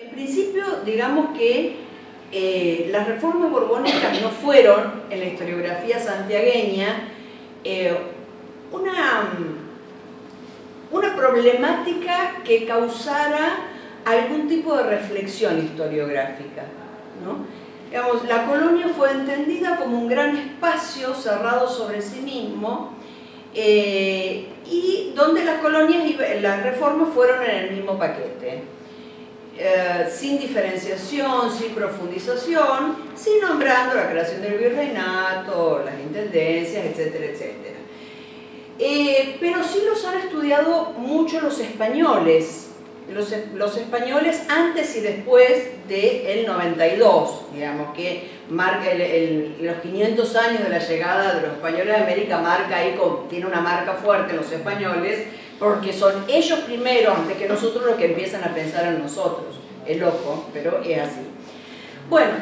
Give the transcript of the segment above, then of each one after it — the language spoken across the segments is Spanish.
En principio, digamos que eh, las reformas borbónicas no fueron, en la historiografía santiagueña, eh, una, una problemática que causara algún tipo de reflexión historiográfica. Digamos, la colonia fue entendida como un gran espacio cerrado sobre sí mismo eh, y donde las colonias y las reformas fueron en el mismo paquete. Eh, sin diferenciación, sin profundización, sin nombrando la creación del virreinato, las intendencias, etcétera, etcétera. Eh, pero sí los han estudiado mucho los españoles, los, españoles antes y después del 92, digamos, que marca los 500 años de la llegada de los españoles a América, marca ahí, tiene una marca fuerte los españoles, porque son ellos primero, antes que nosotros, los que empiezan a pensar en nosotros. Es loco, pero es así. Bueno,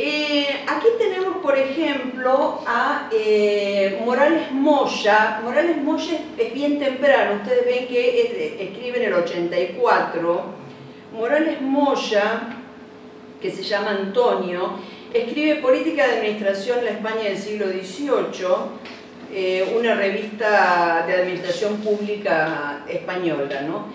eh, aquí tenemos, por ejemplo, a eh, Morales Moya. Morales Moya es, bien temprano, ustedes ven que escribe en el 84. Morales Moya, que se llama Antonio, escribe Política de Administración en la España del siglo XVIII, eh, una revista de administración pública española, ¿no?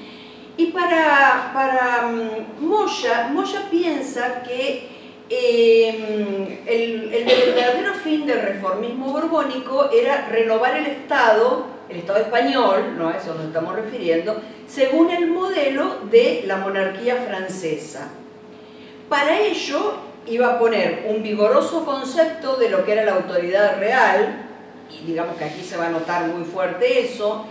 Y para, para mm, Moya, Moya piensa que em, el, el, verdadero fin del reformismo borbónico era renovar el Estado, el Estado español, ¿no? a eso nos estamos refiriendo, según el modelo de la monarquía francesa. Para ello iba a poner un vigoroso concepto de lo que era la autoridad real, y digamos que aquí se va a notar muy fuerte eso,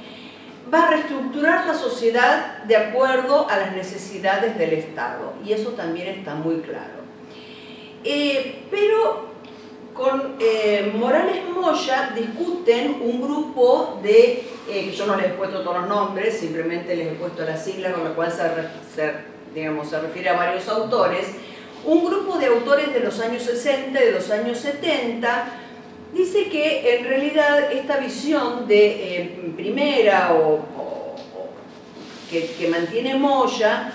va a reestructurar la sociedad de acuerdo a las necesidades del Estado, y eso también está muy claro. Eh, pero con eh, Morales Moya discuten un grupo de, eh, yo no les he puesto todos los nombres, simplemente les he puesto las siglas con la cual se, se refiere a varios autores, un grupo de autores de los años 60 y de los años 70 dice que en realidad esta visión de eh, primera o, que, mantiene Moya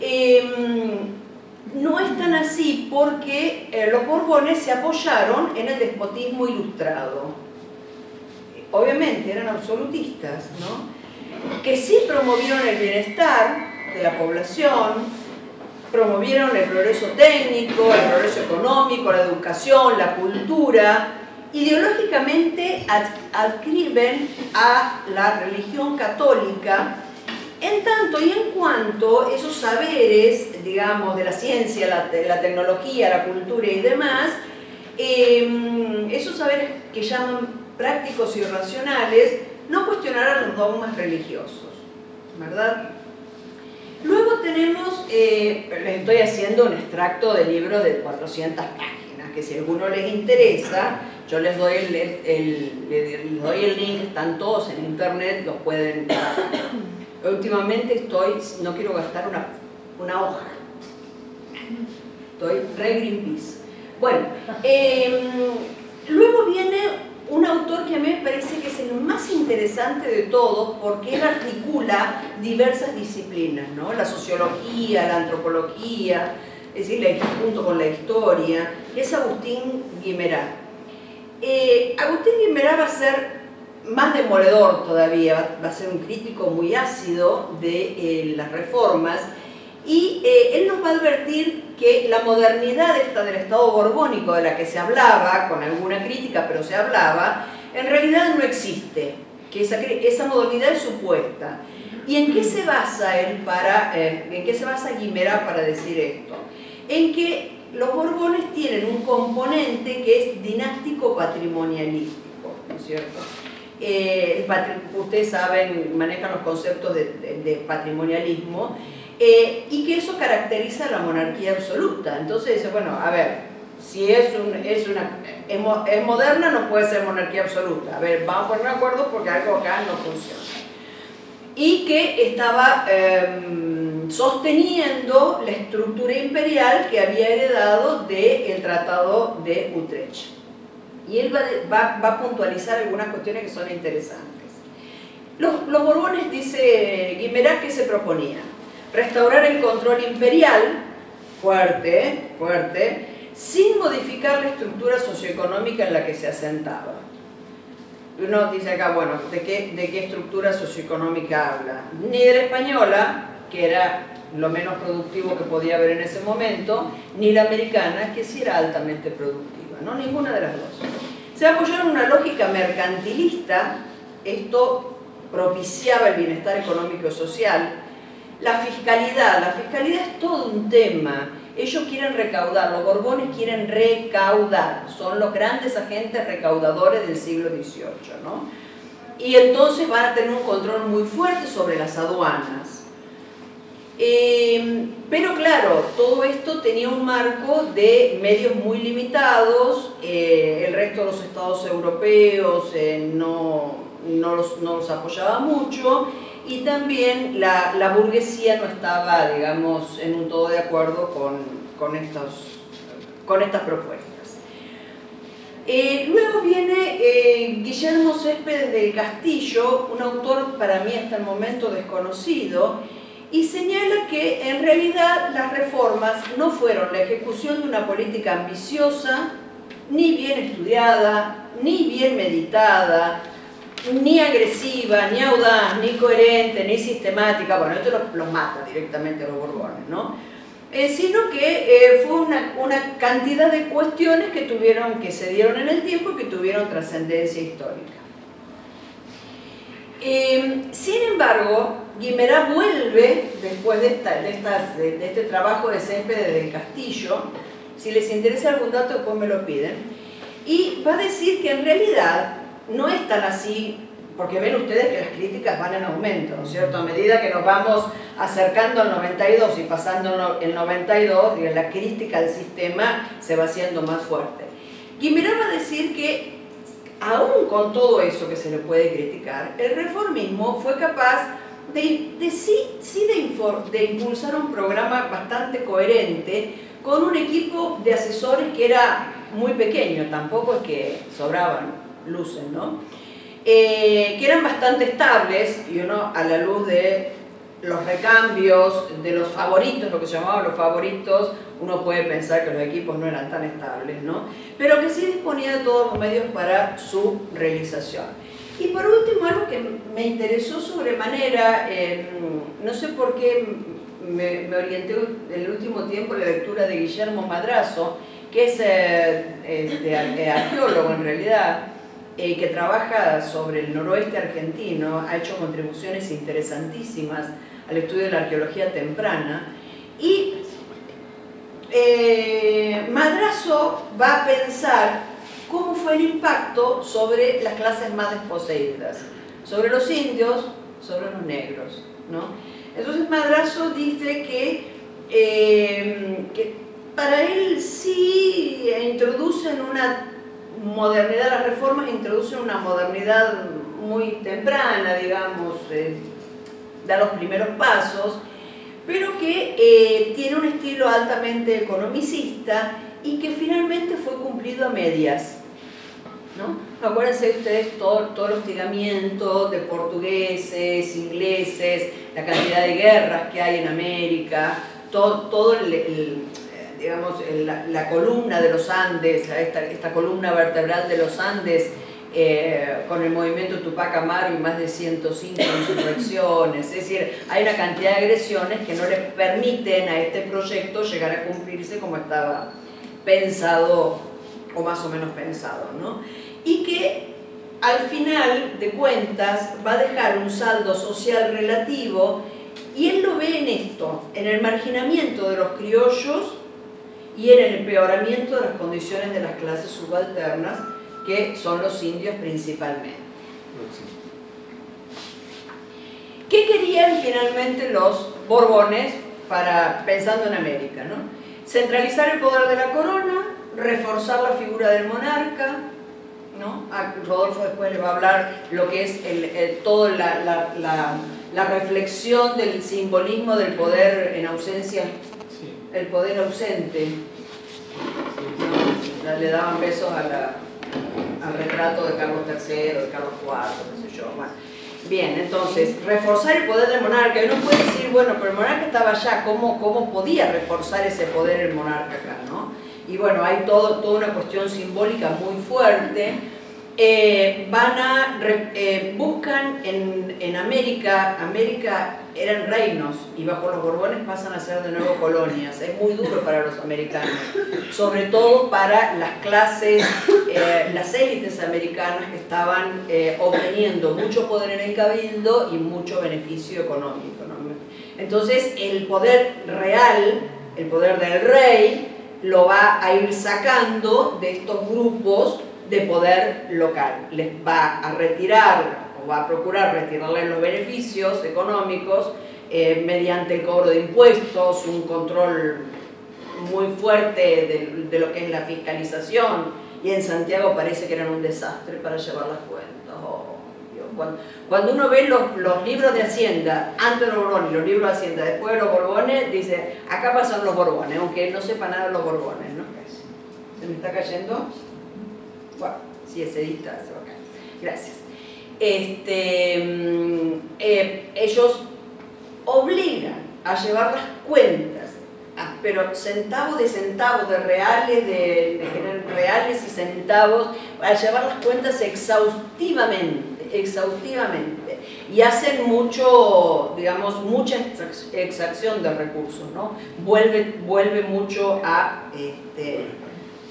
em, no es tan así porque eh, los Borbones se apoyaron en el despotismo ilustrado. Obviamente eran absolutistas, ¿no? que sí promovieron el bienestar de la población, promovieron el progreso técnico, el progreso económico, la educación, la cultura, ideológicamente adscriben a la religión católica en tanto y en cuanto esos saberes, digamos, de la ciencia, la, la tecnología, la cultura y demás, em, esos saberes que llaman prácticos y racionales, no cuestionarán los dogmas religiosos, ¿verdad? Luego tenemos, eh, les estoy haciendo un extracto del libro de 400 páginas, que si a alguno les interesa, yo les doy el, doy el link, están todos en internet, los pueden... Últimamente estoy, no quiero gastar una, una hoja, estoy re Greenpeace. Bueno, em, luego viene un autor que a mí me parece que es el más interesante de todos porque él articula diversas disciplinas, ¿no? la sociología, la antropología, es decir, junto con la historia, es Agustín Guimerá. Eh, Agustín Guimerá va a ser más demoledor todavía, va a ser un crítico muy ácido de eh, las reformas y eh, él nos va a advertir que la modernidad esta del Estado borbónico de la que se hablaba, con alguna crítica, pero se hablaba, en realidad no existe, que esa, esa modernidad es supuesta. ¿Y en qué se basa él para, eh, en qué se basa Guimerá para decir esto? En que los borbones tienen un componente que es dinástico patrimonialístico, ¿no es cierto? Eh, ustedes saben, manejan los conceptos de patrimonialismo, eh, y que eso caracteriza a la monarquía absoluta. Entonces bueno, a ver, si es, un, es una es, moderna no puede ser monarquía absoluta. A ver, vamos a poner acuerdo porque algo acá no funciona. Y que estaba em, sosteniendo la estructura imperial que había heredado del Tratado de Utrecht. Y él va, a puntualizar algunas cuestiones que son interesantes. Los, los Borbones, dice Guimerá, que se proponía restaurar el control imperial, fuerte, fuerte, sin modificar la estructura socioeconómica en la que se asentaba. Uno dice acá, bueno, ¿de qué, de qué estructura socioeconómica habla? Ni de la española, que era lo menos productivo que podía haber en ese momento, ni la americana, que sí era altamente productiva, ¿no? Ninguna de las dos. Se apoyaron en una lógica mercantilista, esto propiciaba el bienestar económico y social. La fiscalidad, la fiscalidad es todo un tema. Ellos quieren recaudar, los Borbones quieren recaudar, son los grandes agentes recaudadores del siglo XVIII, ¿no? Y entonces van a tener un control muy fuerte sobre las aduanas eh, pero claro, todo esto tenía un marco de medios muy limitados, eh, el resto de los estados europeos eh, no, no, los, no, los, apoyaba mucho y también la, la, burguesía no estaba, digamos, en un todo de acuerdo con, con, estos, con estas propuestas. luego viene Guillermo Céspedes del Castillo, un autor para mí hasta el momento desconocido, y señala que en realidad las reformas no fueron la ejecución de una política ambiciosa, ni bien estudiada, ni bien meditada, ni agresiva, ni audaz, ni coherente, ni sistemática, bueno, esto los, mata directamente los Borbones, ¿no? Eh, sino que eh, fue una, una, cantidad de cuestiones que, tuvieron, que se dieron en el tiempo y que tuvieron trascendencia histórica. Eh, sin embargo, Guimerá vuelve, después de, este trabajo de Céspedes del Castillo, si les interesa algún dato después me lo piden, y va a decir que en realidad no es tan así, porque ven ustedes que las críticas van en aumento, ¿no es cierto? A medida que nos vamos acercando al 92 y pasando el 92, la crítica al sistema se va haciendo más fuerte. Guimerá va a decir que aún con todo eso que se le puede criticar, el reformismo fue capaz de, sí, sí de, impulsar un programa bastante coherente con un equipo de asesores que era muy pequeño, tampoco es que sobraban luces, ¿no? Eh, que eran bastante estables y uno a la luz de los recambios, de los favoritos, lo que llamaban los favoritos, uno puede pensar que los equipos no eran tan estables, ¿no? Pero que sí disponía de todos los medios para su realización. Y por último, algo que me interesó sobremanera, no sé por qué me, orienté en el último tiempo la lectura de Guillermo Madrazo, que es eh, arqueólogo en realidad, eh, que trabaja sobre el noroeste argentino, ha hecho contribuciones interesantísimas al estudio de la arqueología temprana, y eh, Madrazo va a pensar cómo fue el impacto sobre las clases más desposeídas, sobre los indios, sobre los negros. ¿no? Entonces Madrazo dice que, eh, para él sí introducen una modernidad, las reformas introducen una modernidad muy temprana, digamos, eh, da los primeros pasos, pero que eh, tiene un estilo altamente economicista y que finalmente fue cumplido a medias. ¿no? Acuérdense ustedes todo, todo el hostigamiento de portugueses, ingleses, la cantidad de guerras que hay en América, todo, todo el, digamos, la, columna de los Andes, esta, esta columna vertebral de los Andes, eh, con el movimiento Tupac Amaru y más de 105 insurrecciones, es decir, hay una cantidad de agresiones que no le permiten a este proyecto llegar a cumplirse como estaba pensado o más o menos pensado, ¿no? Y que al final de cuentas va a dejar un saldo social relativo y él lo ve en esto, en el marginamiento de los criollos y en el empeoramiento de las condiciones de las clases subalternas, que son los indios principalmente. ¿Qué querían finalmente los Borbones para, pensando en América? ¿no? Centralizar el poder de la corona, reforzar la figura del monarca, ¿no? A Rodolfo después le va a hablar lo que es el, toda la, reflexión del simbolismo del poder en ausencia, el poder ausente. Le daban besos al retrato de Carlos III, de Carlos IV, no sé yo. Bien, entonces, reforzar el poder del monarca. Uno puede decir, bueno, pero el monarca estaba allá, ¿cómo, cómo podía reforzar ese poder el monarca acá? ¿no? Y bueno, hay todo, toda una cuestión simbólica muy fuerte. Eh, van a, eh, buscan en, en, América, América eran reinos y bajo los Borbones pasan a ser de nuevo colonias. Es muy duro para los americanos, sobre todo para las clases, eh, las élites americanas que estaban obteniendo mucho poder en el cabildo y mucho beneficio económico. Entonces el poder real, el poder del rey, lo va a ir sacando de estos grupos de poder local. Les va a retirar o va a procurar retirarles los beneficios económicos eh, mediante el cobro de impuestos, un control muy fuerte de, lo que es la fiscalización y en Santiago parece que eran un desastre para llevar las cuentas. Cuando, uno ve los, los, libros de Hacienda, antes de los Borbones los libros de Hacienda, después de los Borbones, dice, acá pasan los Borbones, aunque no sepa nada de los Borbones, ¿no? ¿Se me está cayendo? Bueno, si es edita, se va a caer. Gracias. Este, mm, eh, ellos obligan a llevar las cuentas, pero centavos de centavos, de reales, de, de reales y centavos, a llevar las cuentas exhaustivamente, exhaustivamente. Y hacen mucho, digamos, mucha exacción de recursos, ¿no? Vuelve, vuelve mucho a... Este,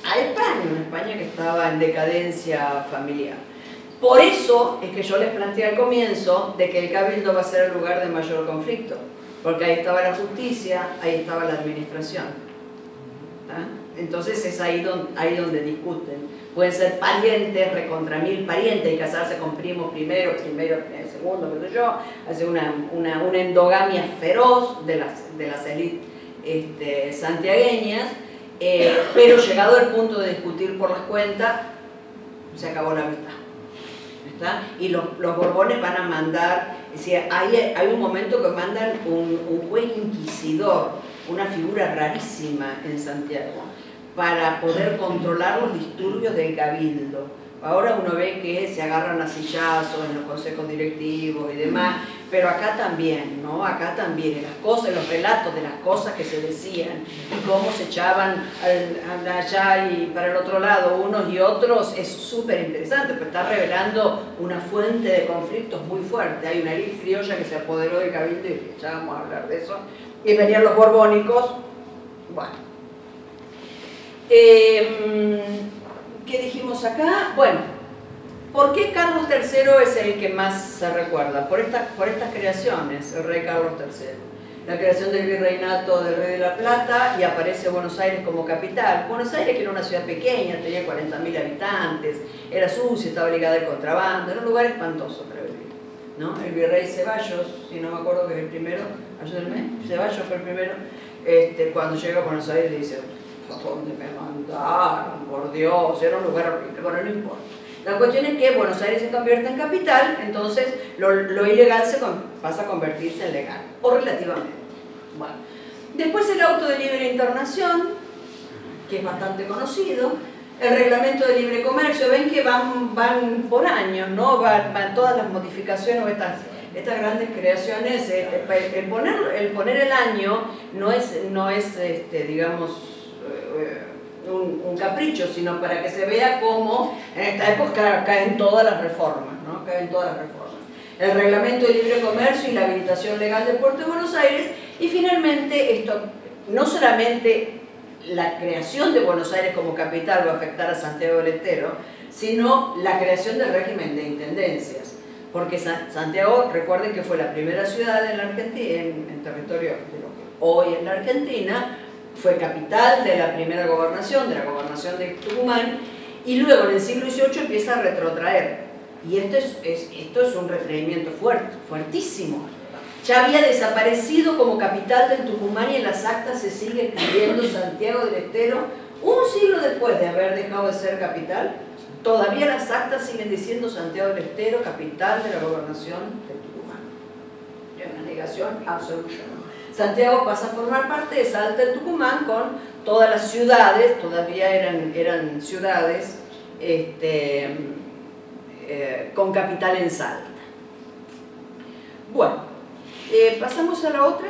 a España, una España que estaba en decadencia familiar. Por eso es que yo les planteé al comienzo de que el cabildo va a ser el lugar de mayor conflicto, porque ahí estaba la justicia, ahí estaba la administración. ¿Ah? Entonces es ahí donde, discuten. Pueden ser parientes, recontra mil parientes y casarse con primos primero, primero, eh, segundo, pero yo, hace una, una, una, endogamia feroz de las, de las élites este, santiagueñas eh, pero llegado el punto de discutir por las cuentas, se acabó la amistad. Y los, los, Borbones van a mandar, es hay, hay un momento que mandan un, un inquisidor, una figura rarísima en Santiago, para poder controlar los disturbios del cabildo Ahora uno ve que se agarran a sillazos en los consejos directivos y demás, pero acá también, ¿no? Acá también, en las cosas, los relatos de las cosas que se decían y cómo se echaban allá y para el otro lado unos y otros, es súper interesante, pero está revelando una fuente de conflictos muy fuerte. Hay una elite criolla que se apoderó del cabildo y ya vamos a hablar de eso. Y venían los borbónicos, bueno. Eh, ¿Qué dijimos acá? Bueno, ¿por qué Carlos III es el que más se recuerda? Por, por estas creaciones, el rey Carlos III. La creación del virreinato del Rey de la Plata y aparece Buenos Aires como capital. Buenos Aires que era una ciudad pequeña, tenía 40.000 habitantes, era sucia, estaba ligada al contrabando, era un lugar espantoso para vivir. ¿no? El virrey Ceballos, si no me acuerdo que es el primero, ayúdenme, Ceballos fue el primero, este, cuando llega a Buenos Aires dice, ¿dónde me mandaron? Por Dios, era un lugar horrible, bueno, no importa. La cuestión es que Buenos Aires se convierte en capital, entonces lo, ilegal se pasa a convertirse en legal, o relativamente. Bueno. Después el auto de libre internación, que es bastante conocido, el reglamento de libre comercio, ven que van, van por años, ¿no? Van, todas las modificaciones, estas, estas grandes creaciones, eh, el, poner, el poner el año no es, no es este, digamos, eh, un, capricho, sino para que se vea cómo en esta época caen todas las reformas, ¿no? caen todas las reformas. El reglamento de libre comercio y la habilitación legal del puerto de Buenos Aires y finalmente esto, no solamente la creación de Buenos Aires como capital va a afectar a Santiago del Estero, sino la creación del régimen de intendencias. Porque Santiago, recuerden que fue la primera ciudad en territorio de lo que hoy es la Argentina, fue capital de la primera gobernación, de la gobernación de Tucumán, y luego en el siglo XVIII empieza a retrotraer. Y esto es, esto es un retraimiento fuerte, fuertísimo. Ya había desaparecido como capital del Tucumán y en las actas se sigue escribiendo Santiago del Estero un siglo después de haber dejado de ser capital. Todavía las actas siguen diciendo Santiago del Estero, capital de la gobernación de Tucumán. Es una negación absoluta. Santiago pasa a formar parte de Salta de Tucumán con todas las ciudades, todavía eran, eran ciudades este, eh, con capital en Salta. Bueno, eh, pasamos a la otra.